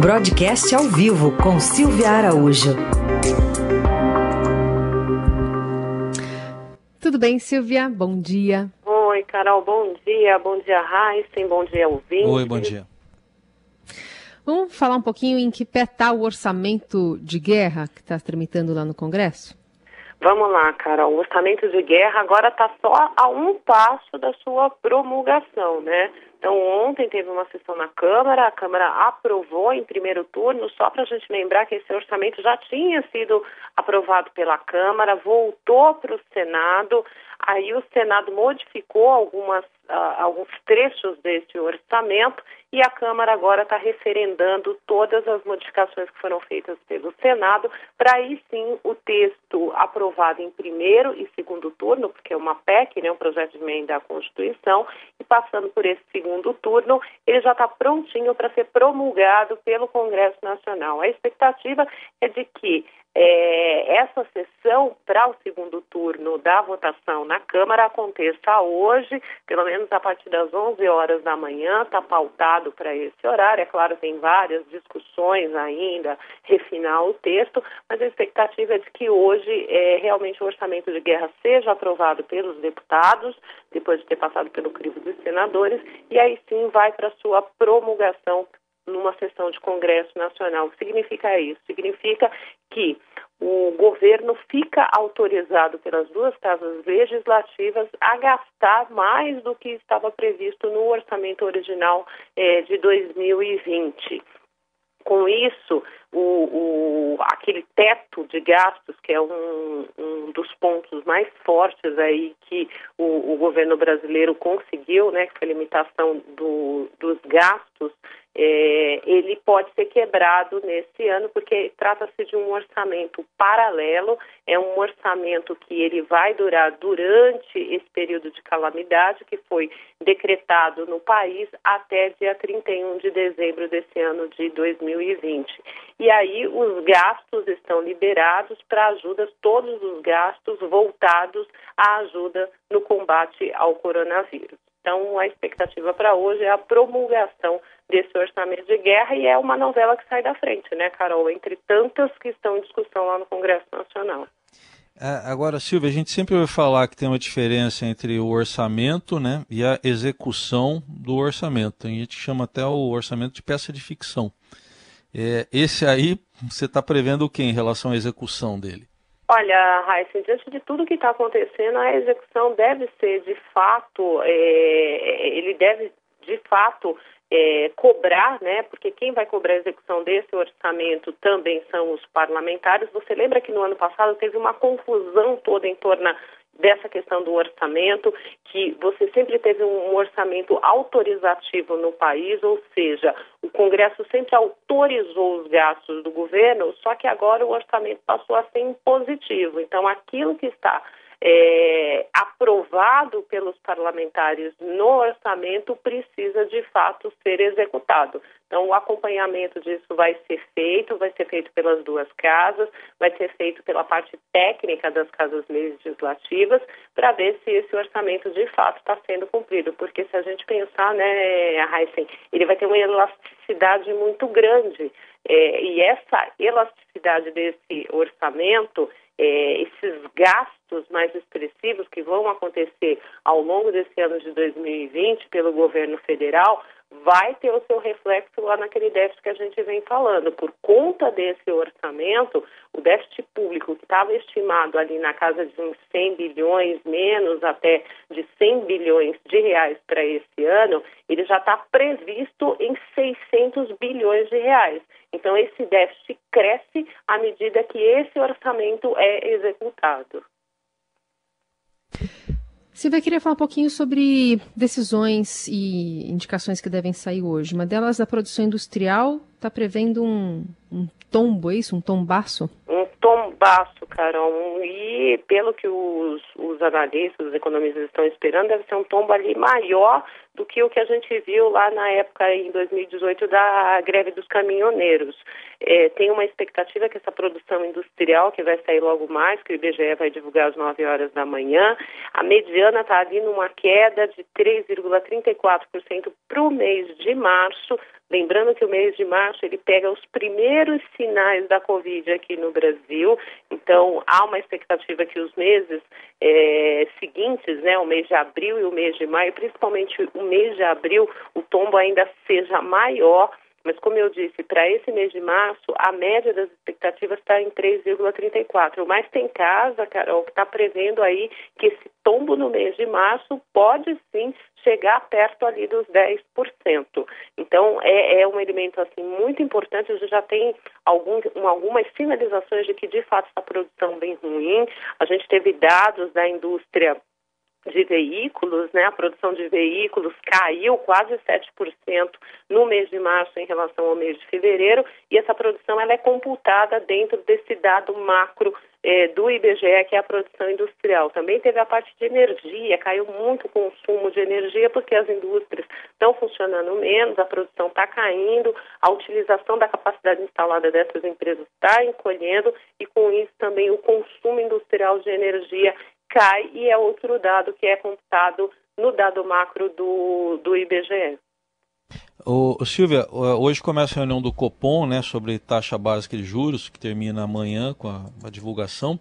Broadcast ao vivo com Silvia Araújo. Tudo bem, Silvia? Bom dia. Oi, Carol, bom dia. Bom dia, Raíssen. Bom dia, ouvinte. Oi, bom dia. Vamos falar um pouquinho em que pé está o orçamento de guerra que está tramitando lá no Congresso? Vamos lá, Carol. O orçamento de guerra agora está só a um passo da sua promulgação, né? Então, ontem teve uma sessão na Câmara, a Câmara aprovou em primeiro turno, só para a gente lembrar que esse orçamento já tinha sido aprovado pela Câmara, voltou para o Senado, aí o Senado modificou algumas, uh, alguns trechos desse orçamento e a Câmara agora está referendando todas as modificações que foram feitas pelo Senado, para aí sim o texto aprovado em primeiro e segundo turno, porque é uma PEC, né, um projeto de emenda à Constituição, e passando por esse segundo turno, ele já está prontinho para ser promulgado pelo Congresso Nacional. A expectativa é de que é, essa sessão para o segundo turno da votação na Câmara aconteça hoje, pelo menos a partir das 11 horas da manhã, está pautado para esse horário. É claro, tem várias discussões ainda, refinar o texto, mas a expectativa é de que hoje é, realmente o orçamento de guerra seja aprovado pelos deputados, depois de ter passado pelo crivo dos senadores, e aí sim vai para sua promulgação numa sessão de Congresso Nacional. O que significa isso? Significa que governo fica autorizado pelas duas casas legislativas a gastar mais do que estava previsto no orçamento original eh, de 2020. Com isso, o, o, aquele teto de gastos, que é um, um dos pontos mais fortes aí que o, o governo brasileiro conseguiu, né, que foi a limitação do, dos gastos, é, ele pode ser quebrado nesse ano, porque trata-se de um orçamento paralelo, é um orçamento que ele vai durar durante esse período de calamidade que foi decretado no país até dia 31 de dezembro desse ano de 2020 e aí os gastos estão liberados para ajudas, todos os gastos voltados à ajuda no combate ao coronavírus. Então, a expectativa para hoje é a promulgação desse orçamento de guerra e é uma novela que sai da frente, né, Carol? Entre tantas que estão em discussão lá no Congresso Nacional. É, agora, Silvia, a gente sempre vai falar que tem uma diferença entre o orçamento né, e a execução do orçamento. A gente chama até o orçamento de peça de ficção. É, esse aí, você está prevendo o que em relação à execução dele? Olha, Raíssa, diante de tudo que está acontecendo, a execução deve ser de fato, é, ele deve de fato é, cobrar, né? Porque quem vai cobrar a execução desse orçamento também são os parlamentares. Você lembra que no ano passado teve uma confusão toda em torno dessa questão do orçamento, que você sempre teve um orçamento autorizativo no país, ou seja, o Congresso sempre autorizou os gastos do governo, só que agora o orçamento passou a ser impositivo. Então, aquilo que está é, aprovado pelos parlamentares no orçamento precisa de fato ser executado. Então, o acompanhamento disso vai ser feito, vai ser feito pelas duas casas, vai ser feito pela parte técnica das casas legislativas, para ver se esse orçamento de fato está sendo cumprido. Porque se a gente pensar, né, Heisen, ele vai ter uma elasticidade muito grande. É, e essa elasticidade desse orçamento é, esses gastos mais expressivos que vão acontecer ao longo desse ano de 2020 pelo governo federal vai ter o seu reflexo lá naquele déficit que a gente vem falando. Por conta desse orçamento, o déficit público que estava estimado ali na casa de uns 100 bilhões, menos até de 100 bilhões de reais para esse ano, ele já está previsto em 600 bilhões de reais. Então, esse déficit cresce à medida que esse orçamento é executado. Silvia, queria falar um pouquinho sobre decisões e indicações que devem sair hoje. Uma delas, a produção industrial, está prevendo um, um tombo, é isso? Um tombaço? Um tombaço, Carol. E pelo que os, os analistas, os economistas estão esperando, deve ser um tombo ali maior do que o que a gente viu lá na época, em 2018, da greve dos caminhoneiros. É, tem uma expectativa que essa produção industrial, que vai sair logo mais, que o IBGE vai divulgar às 9 horas da manhã, a mediana está ali numa queda de 3,34% para o mês de março, Lembrando que o mês de março ele pega os primeiros sinais da Covid aqui no Brasil, então há uma expectativa que os meses é, seguintes, né, o mês de abril e o mês de maio, principalmente o mês de abril, o tombo ainda seja maior. Mas, como eu disse, para esse mês de março, a média das expectativas está em 3,34. Mas tem casa, Carol, que está prevendo aí que esse tombo no mês de março pode sim chegar perto ali dos 10%. Então, é, é um elemento assim muito importante. A gente já tem algum, algumas sinalizações de que, de fato, essa produção bem ruim. A gente teve dados da indústria de veículos, né? A produção de veículos caiu quase 7% no mês de março em relação ao mês de fevereiro e essa produção ela é computada dentro desse dado macro é, do IBGE, que é a produção industrial. Também teve a parte de energia, caiu muito o consumo de energia porque as indústrias estão funcionando menos, a produção está caindo, a utilização da capacidade instalada dessas empresas está encolhendo e com isso também o consumo industrial de energia cai e é outro dado que é computado no dado macro do, do IBGE. O, Silvia, hoje começa a reunião do Copom né, sobre taxa básica de juros, que termina amanhã com a, a divulgação.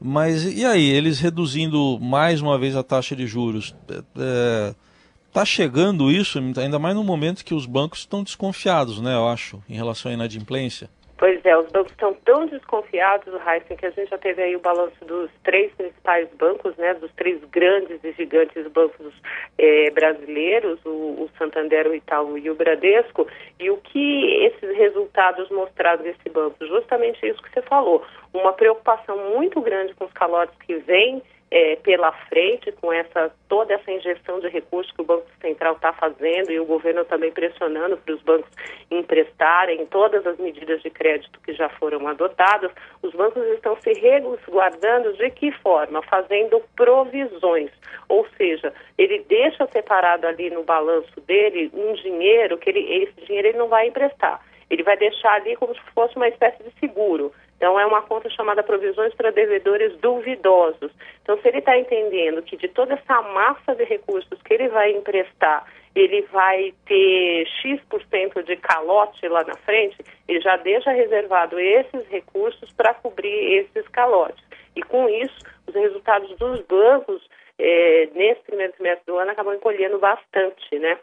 Mas e aí, eles reduzindo mais uma vez a taxa de juros? Está é, chegando isso, ainda mais no momento que os bancos estão desconfiados, né, eu acho, em relação à inadimplência? Pois é, os bancos estão tão desconfiados, Heisen, que a gente já teve aí o balanço dos três principais bancos, né, dos três grandes e gigantes bancos eh, brasileiros, o, o, Santander, o Itaú e o Bradesco, e o que esses resultados mostraram desse banco? Justamente isso que você falou, uma preocupação muito grande com os calotes que vêm é, pela frente com essa toda essa injeção de recursos que o Banco Central está fazendo e o governo também pressionando para os bancos emprestarem todas as medidas de crédito que já foram adotadas, os bancos estão se resguardando de que forma? Fazendo provisões, ou seja, ele deixa separado ali no balanço dele um dinheiro que ele, esse dinheiro ele não vai emprestar. Ele vai deixar ali como se fosse uma espécie de seguro. Então, é uma conta chamada provisões para devedores duvidosos. Então, se ele está entendendo que de toda essa massa de recursos que ele vai emprestar, ele vai ter X% de calote lá na frente, ele já deixa reservado esses recursos para cobrir esses calotes. E com isso, os resultados dos bancos eh, nesse primeiro semestre do ano acabam encolhendo bastante, né?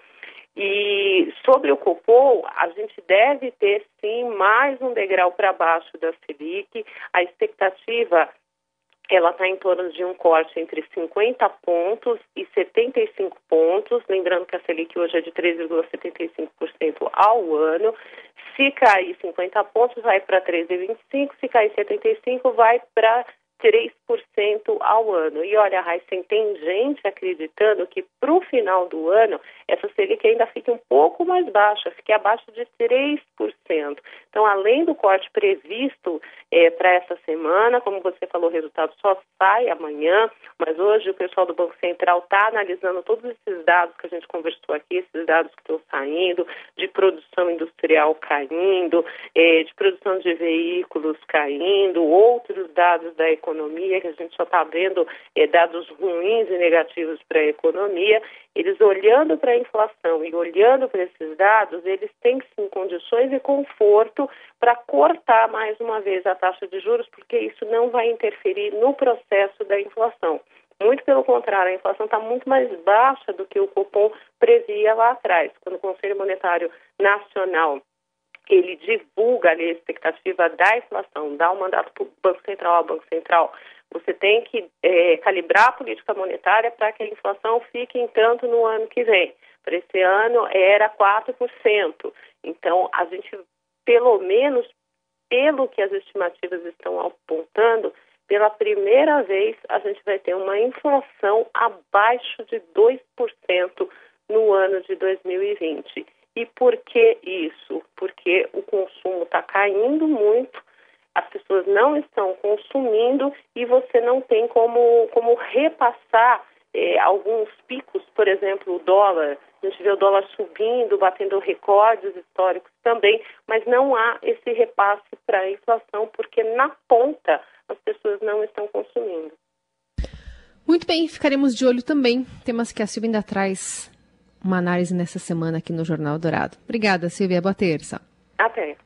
E sobre o Copom, a gente deve ter sim mais um degrau para baixo da Selic. A expectativa ela está em torno de um corte entre 50 pontos e 75 pontos, lembrando que a Selic hoje é de 3,75% ao ano. Se cair 50 pontos, vai para 13,25%, se cair 75, vai para 3% ao ano. E olha, Heisen, tem gente acreditando que para o final do ano essa Selic ainda fique um pouco mais baixa, fique abaixo de 3%. Então, além do corte previsto é, para essa semana, como você falou, o resultado só sai amanhã, mas hoje o pessoal do Banco Central está analisando todos esses dados que a gente conversou aqui, esses dados que estão saindo, de produção industrial caindo, é, de produção de veículos caindo, outros dados da economia, que a gente só está vendo é, dados ruins e negativos para a economia, eles olhando para a inflação e olhando para esses dados, eles têm sim condições e conforto para cortar mais uma vez a taxa de juros, porque isso não vai interferir no processo da inflação. Muito pelo contrário, a inflação está muito mais baixa do que o Copom previa lá atrás, quando o Conselho Monetário Nacional ele divulga ali a expectativa da inflação, dá um mandato para o Banco Central ao Banco Central você tem que é, calibrar a política monetária para que a inflação fique em tanto no ano que vem. Para esse ano era 4%. Então, a gente, pelo menos, pelo que as estimativas estão apontando, pela primeira vez a gente vai ter uma inflação abaixo de 2% no ano de 2020. E por que isso? Porque o consumo está caindo muito as pessoas não estão consumindo e você não tem como, como repassar é, alguns picos, por exemplo, o dólar, a gente vê o dólar subindo, batendo recordes históricos também, mas não há esse repasse para a inflação, porque na ponta as pessoas não estão consumindo. Muito bem, ficaremos de olho também. Temas que a Silvia ainda traz uma análise nessa semana aqui no Jornal Dourado. Obrigada, Silvia. Boa terça. Até.